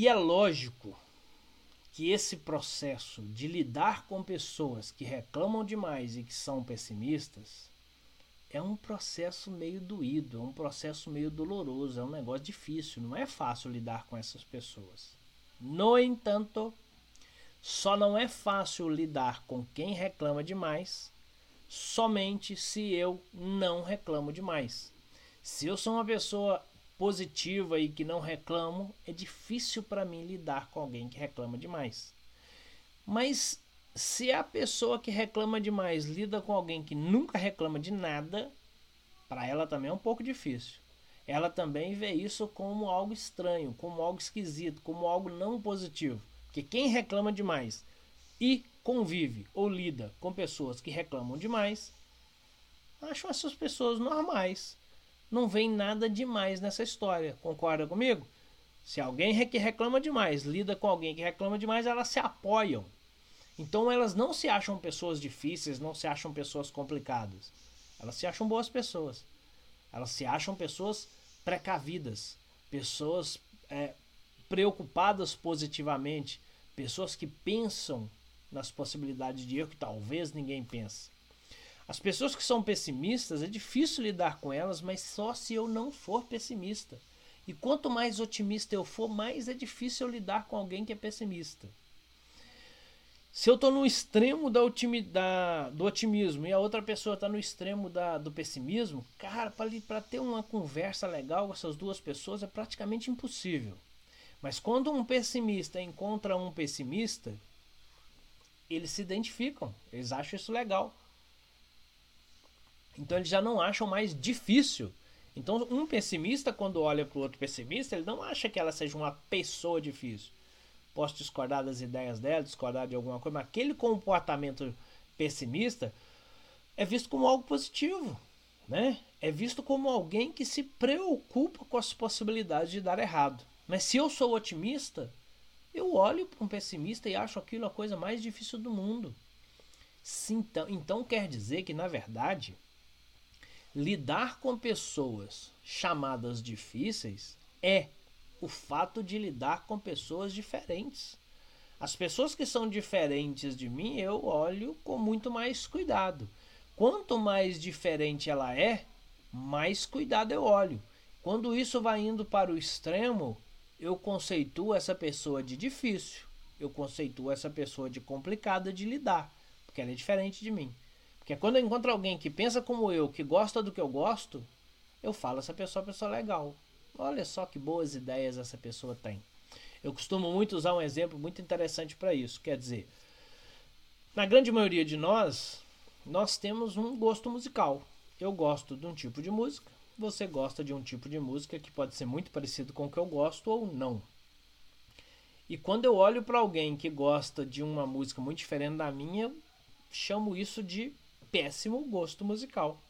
E é lógico que esse processo de lidar com pessoas que reclamam demais e que são pessimistas é um processo meio doído, é um processo meio doloroso, é um negócio difícil, não é fácil lidar com essas pessoas. No entanto, só não é fácil lidar com quem reclama demais somente se eu não reclamo demais. Se eu sou uma pessoa positiva e que não reclamo, é difícil para mim lidar com alguém que reclama demais. Mas se a pessoa que reclama demais lida com alguém que nunca reclama de nada, para ela também é um pouco difícil. Ela também vê isso como algo estranho, como algo esquisito, como algo não positivo. Porque quem reclama demais e convive ou lida com pessoas que reclamam demais, acham essas pessoas normais não vem nada demais nessa história. Concorda comigo? Se alguém que reclama demais lida com alguém que reclama demais, elas se apoiam. Então elas não se acham pessoas difíceis, não se acham pessoas complicadas. Elas se acham boas pessoas. Elas se acham pessoas precavidas, pessoas é, preocupadas positivamente, pessoas que pensam nas possibilidades de erro que talvez ninguém pense. As pessoas que são pessimistas, é difícil lidar com elas, mas só se eu não for pessimista. E quanto mais otimista eu for, mais é difícil eu lidar com alguém que é pessimista. Se eu estou no extremo da, da, do otimismo e a outra pessoa está no extremo da, do pessimismo, cara, para ter uma conversa legal com essas duas pessoas é praticamente impossível. Mas quando um pessimista encontra um pessimista, eles se identificam, eles acham isso legal. Então eles já não acham mais difícil. Então um pessimista, quando olha para o outro pessimista, ele não acha que ela seja uma pessoa difícil. Posso discordar das ideias dela, discordar de alguma coisa, mas aquele comportamento pessimista é visto como algo positivo. Né? É visto como alguém que se preocupa com as possibilidades de dar errado. Mas se eu sou otimista, eu olho para um pessimista e acho aquilo a coisa mais difícil do mundo. Sim, então, então quer dizer que, na verdade, lidar com pessoas chamadas difíceis é o fato de lidar com pessoas diferentes. As pessoas que são diferentes de mim, eu olho com muito mais cuidado. Quanto mais diferente ela é, mais cuidado eu olho. Quando isso vai indo para o extremo, eu conceituo essa pessoa de difícil, eu conceituo essa pessoa de complicada de lidar, porque ela é diferente de mim. Porque quando eu encontro alguém que pensa como eu, que gosta do que eu gosto, eu falo, essa pessoa é uma pessoa legal. Olha só que boas ideias essa pessoa tem. Eu costumo muito usar um exemplo muito interessante para isso. Quer dizer, na grande maioria de nós, nós temos um gosto musical. Eu gosto de um tipo de música, você gosta de um tipo de música que pode ser muito parecido com o que eu gosto ou não. E quando eu olho para alguém que gosta de uma música muito diferente da minha, eu chamo isso de péssimo gosto musical.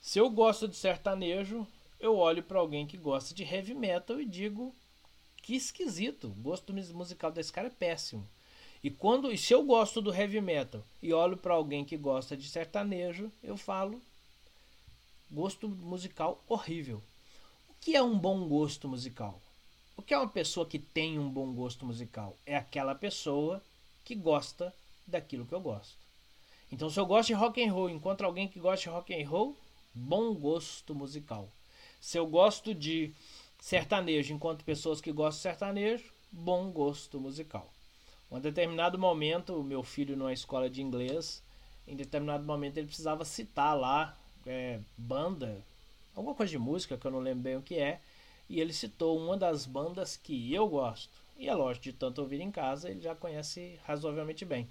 Se eu gosto de sertanejo, eu olho para alguém que gosta de heavy metal e digo que esquisito, o gosto musical desse cara é péssimo. E quando, e se eu gosto do heavy metal e olho para alguém que gosta de sertanejo, eu falo gosto musical horrível. O que é um bom gosto musical? O que é uma pessoa que tem um bom gosto musical? É aquela pessoa que gosta daquilo que eu gosto. Então, se eu gosto de rock and roll, encontro alguém que gosta de rock and roll, bom gosto musical. Se eu gosto de sertanejo, encontro pessoas que gostam de sertanejo, bom gosto musical. Um determinado momento, meu filho numa escola de inglês, em determinado momento ele precisava citar lá é, banda, alguma coisa de música que eu não lembro bem o que é, e ele citou uma das bandas que eu gosto. E é lógico, de tanto ouvir em casa, ele já conhece razoavelmente bem.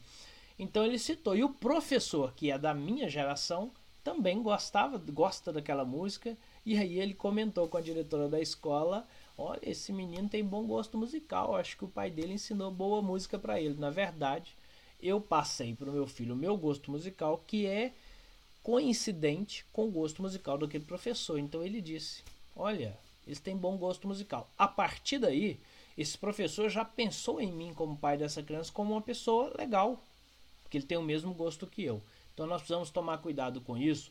Então ele citou. E o professor, que é da minha geração, também gostava, gosta daquela música. E aí ele comentou com a diretora da escola: Olha, esse menino tem bom gosto musical. Acho que o pai dele ensinou boa música para ele. Na verdade, eu passei para o meu filho o meu gosto musical, que é coincidente com o gosto musical daquele professor. Então ele disse: Olha, eles têm bom gosto musical. A partir daí, esse professor já pensou em mim como pai dessa criança como uma pessoa legal, porque ele tem o mesmo gosto que eu. Então nós precisamos tomar cuidado com isso,